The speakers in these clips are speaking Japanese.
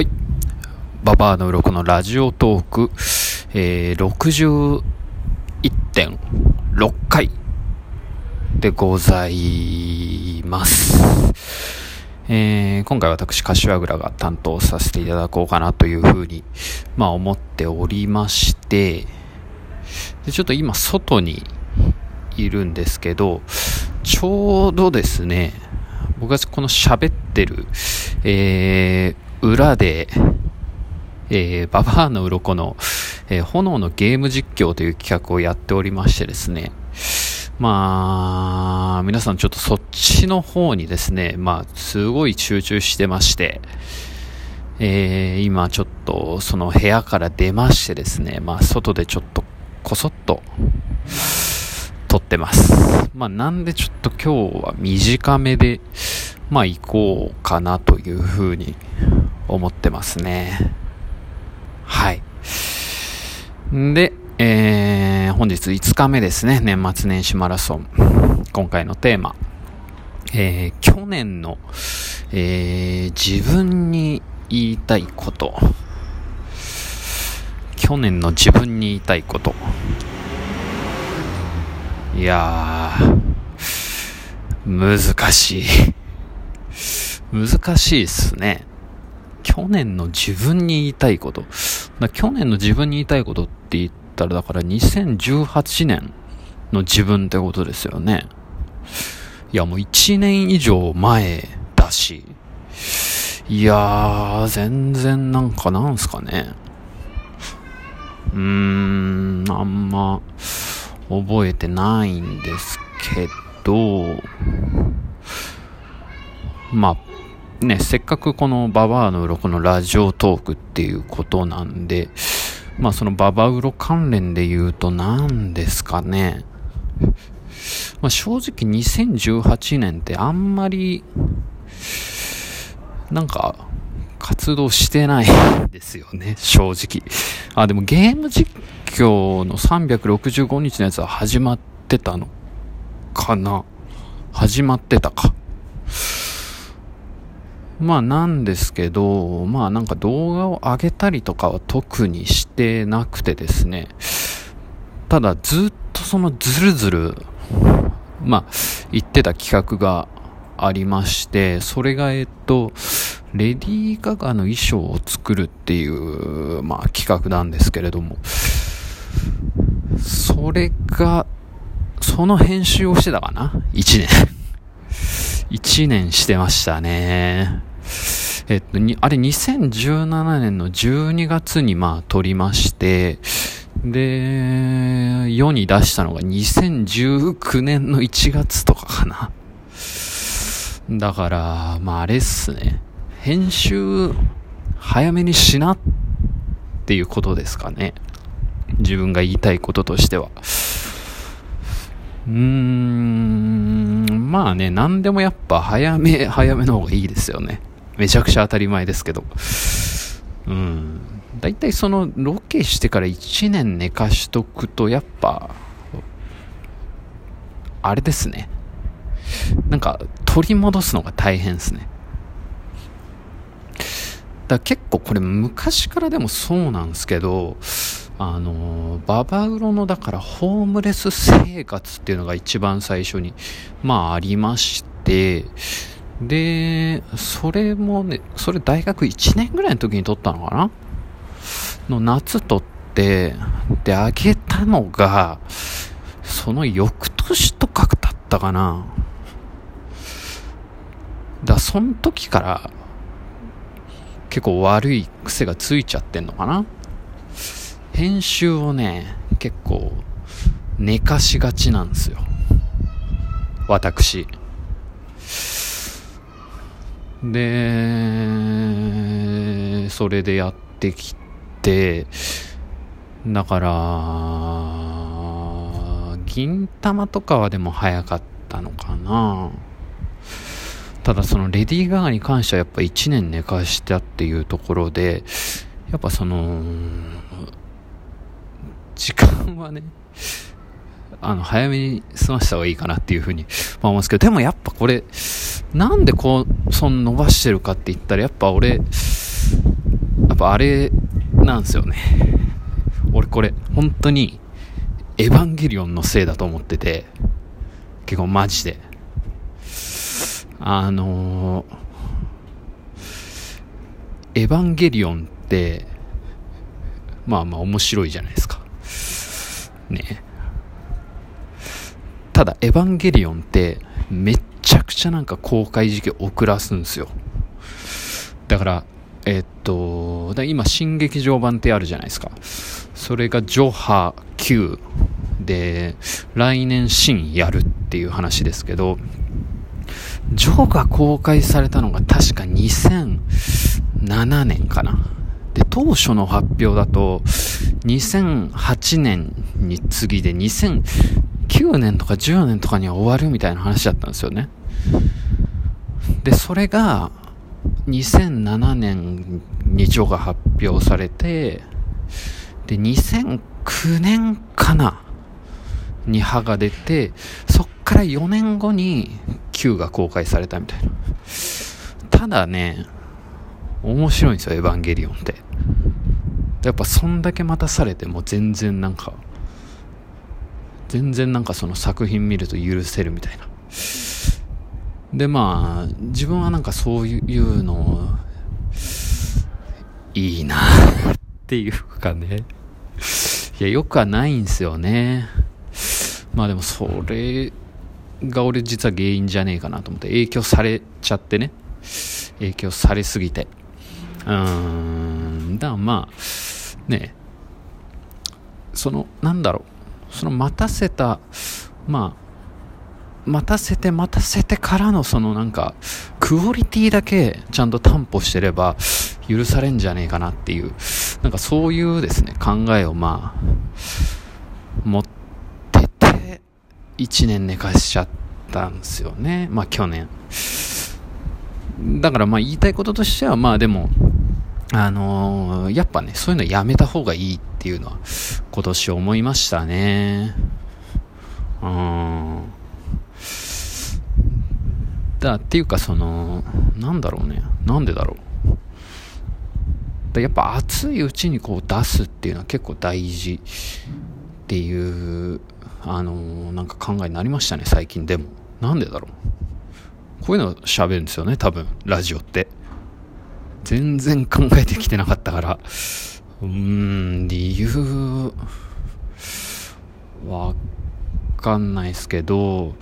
はい。ババアの鱗のラジオトーク、えー、61.6回でございます。えー、今回私、柏倉が担当させていただこうかなというふうに、まあ思っておりまして、でちょっと今外にいるんですけど、ちょうどですね、僕がこの喋ってる、えー、裏で、えー、ババアの鱗の、えー、炎のゲーム実況という企画をやっておりましてですね、まあ、皆さんちょっとそっちの方にですね、まあ、すごい集中してまして、えー、今ちょっとその部屋から出ましてですね、まあ、外でちょっとこそっと撮ってます。まあ、なんでちょっと今日は短めで、まあ、行こうかなというふうに思ってますね。はい。で、えー、本日5日目ですね。年末年始マラソン。今回のテーマ。えー、去年の、えー、自分に言いたいこと。去年の自分に言いたいこと。いやー、難しい。難しいっすね。去年の自分に言いたいこと。去年の自分に言いたいことって言ったら、だから2018年の自分ってことですよね。いや、もう1年以上前だし。いやー、全然なんかなんすかね。うーん、あんま覚えてないんですけど、まあ、ね、せっかくこのババアの鱗のラジオトークっていうことなんで、まあそのババウロ関連で言うと何ですかね。まあ正直2018年ってあんまり、なんか、活動してないんですよね、正直。あ、でもゲーム実況の365日のやつは始まってたのかな始まってたか。まあなんですけど、まあなんか動画を上げたりとかは特にしてなくてですね、ただずっとそのずるずる、まあ言ってた企画がありまして、それがえっと、レディー・ガガの衣装を作るっていう、まあ企画なんですけれども、それが、その編集をしてたかな ?1 年。1年してましたね。えっと、に、あれ2017年の12月にまあ撮りまして、で、世に出したのが2019年の1月とかかな。だから、まああれっすね。編集、早めにしなっていうことですかね。自分が言いたいこととしては。うーん、まあね、何でもやっぱ早め、早めの方がいいですよね。めちゃくちゃ当たり前ですけど。うん。だいたいそのロケしてから1年寝かしとくと、やっぱ、あれですね。なんか、取り戻すのが大変ですね。だ結構これ昔からでもそうなんですけど、あの、ババウロのだからホームレス生活っていうのが一番最初に、まあありまして、で、それもね、それ大学1年ぐらいの時に撮ったのかな？の夏撮って、で、あげたのが、その翌年とかだったかな。だその時から結構悪い癖がついちゃってんのかな編集をね、結構寝かしがちなんですよ。私。で、それでやってきて、だから、銀玉とかはでも早かったのかな。ただそのレディー・ガガに関してはやっぱ1年寝かしたっていうところで、やっぱその、時間はね、あの、早めに済ました方がいいかなっていうふうに思うんですけど、でもやっぱこれ、なんでこう、その伸ばしてるかって言ったら、やっぱ俺、やっぱあれなんですよね。俺これ、本当に、エヴァンゲリオンのせいだと思ってて、結構マジで。あのー、エヴァンゲリオンって、まあまあ面白いじゃないですか。ね。ただ、エヴァンゲリオンって、めっくちゃなんか公開時期遅らすんですよ。だから、えっと、だ今、新劇場版ってあるじゃないですか。それがジョハ9で、来年新やるっていう話ですけど、ジョーが公開されたのが確か2007年かな。で、当初の発表だと、2008年に次で2009年とか10年とかには終わるみたいな話だったんですよね。で、それが、2007年にジョが発表されて、で、2009年かなに歯が出て、そっから4年後に Q が公開されたみたいな。ただね、面白いんですよ、エヴァンゲリオンって。やっぱそんだけ待たされても全然なんか、全然なんかその作品見ると許せるみたいな。でまあ、自分はなんかそういうの、いいな っていうかね。いや、よくはないんすよね。まあでもそれが俺実は原因じゃねえかなと思って影響されちゃってね。影響されすぎて。うーん、だからまあ、ねその、なんだろう、その待たせた、まあ、待たせて待たせてからのそのなんか、クオリティだけちゃんと担保してれば許されんじゃねえかなっていう、なんかそういうですね、考えをまあ、持ってて、1年寝かしちゃったんですよね。まあ去年。だからまあ言いたいこととしてはまあでも、あのー、やっぱね、そういうのやめた方がいいっていうのは今年思いましたね。うん。だっていうかそのなんだろうね。なんでだろう。やっぱ熱いうちにこう出すっていうのは結構大事。っていうあのなんか考えになりましたね最近。でも。なんでだろう。こういうの喋るんですよね多分。ラジオって。全然考えてきてなかったから。うーん理由わかんないですけど。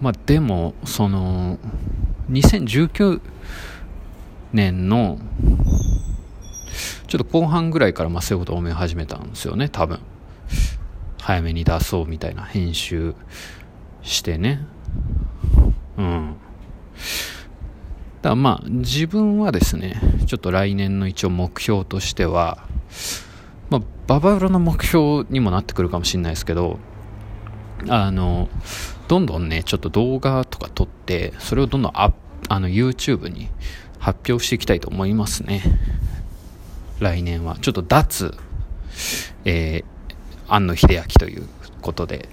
まあでも、その、2019年の、ちょっと後半ぐらいからまあそういうことを思い始めたんですよね、多分。早めに出そうみたいな編集してね。うん。だまあ自分はですね、ちょっと来年の一応目標としては、まあババウロの目標にもなってくるかもしれないですけど、あの、どんどんね、ちょっと動画とか撮って、それをどんどんああの YouTube に発表していきたいと思いますね。来年は。ちょっと脱、えー、庵野秀明ということで、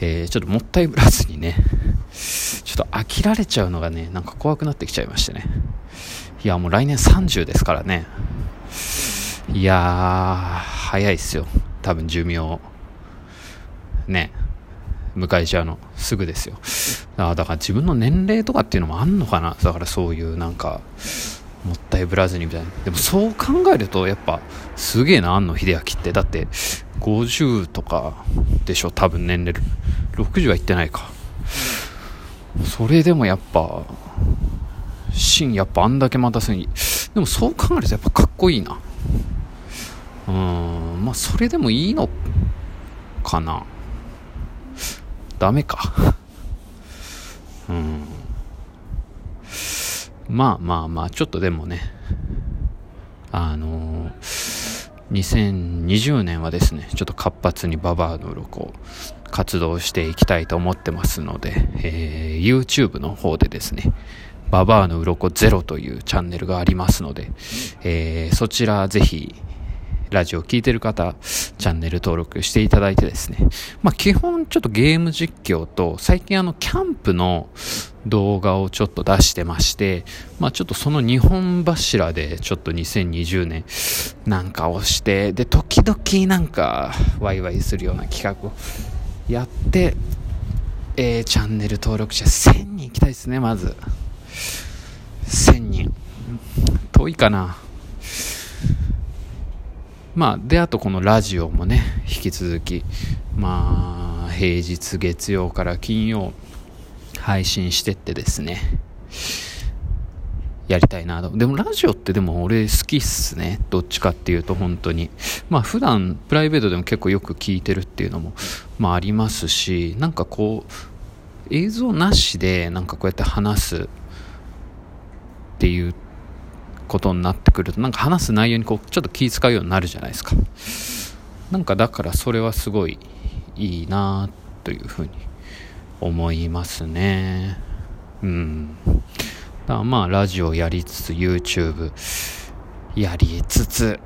えー、ちょっともったいぶらずにね、ちょっと飽きられちゃうのがね、なんか怖くなってきちゃいましてね。いや、もう来年30ですからね。いやー、早いっすよ。多分寿命。ね。迎えちゃうのすぐですよ。あだから自分の年齢とかっていうのもあんのかな。だからそういうなんかもったいぶらずにみたいな。でもそう考えるとやっぱすげえな庵野秀明って。だって50とかでしょ多分年齢。60はいってないか。それでもやっぱ芯やっぱあんだけ待たせに。でもそう考えるとやっぱかっこいいな。うんまあそれでもいいのかな。ダメか。うん。まあまあまあ、ちょっとでもね、あのー、2020年はですね、ちょっと活発にババアの鱗活動していきたいと思ってますので、えー、YouTube の方でですね、ババアの鱗ゼロというチャンネルがありますので、えー、そちらぜひラジオを聴いてる方、チャンネル登録していただいてですね、まあ基本ちょっとゲーム実況と、最近あのキャンプの動画をちょっと出してまして、まあちょっとその2本柱でちょっと2020年なんかをして、で、時々なんかワイワイするような企画をやって、えー、チャンネル登録者1000人行きたいですね、まず。1000人。遠いかな。まあ、で、あとこのラジオもね、引き続き、まあ、平日月曜から金曜、配信してってですね、やりたいなと。でもラジオってでも俺好きっすね。どっちかっていうと本当に。まあ普段プライベートでも結構よく聞いてるっていうのも、まあありますし、なんかこう、映像なしでなんかこうやって話すっていうことになってくるとなんか話す内容にこうちょっと気遣うようになるじゃないですか。なんかだからそれはすごいいいなというふうに思いますね。うん。だまあラジオやりつつ YouTube やりつつ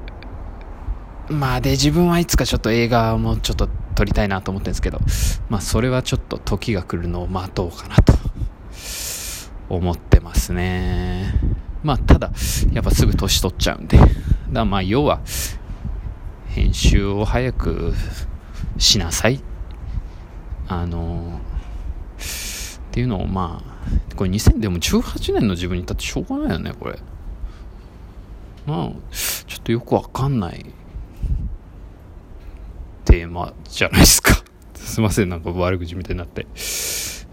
まあで自分はいつかちょっと映画もちょっと撮りたいなと思ってるんですけどまあそれはちょっと時が来るのを待とうかなと思ってますね。まあ、ただ、やっぱすぐ年取っちゃうんで。だまあ、要は、編集を早くしなさい。あのっていうのをまあ、これ2000でも18年の自分に言ったってしょうがないよね、これ。まあ、ちょっとよくわかんないテーマじゃないですか。すいません、なんか悪口みたいになって。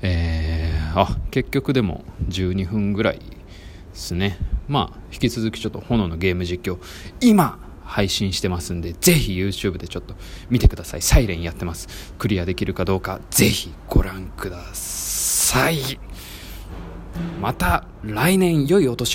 えー、あ、結局でも12分ぐらいですね。まあ、引き続きちょっと炎のゲーム実況、今、配信してますんで、ぜひ YouTube でちょっと見てください。サイレンやってます。クリアできるかどうか、ぜひご覧ください。また来年良いお年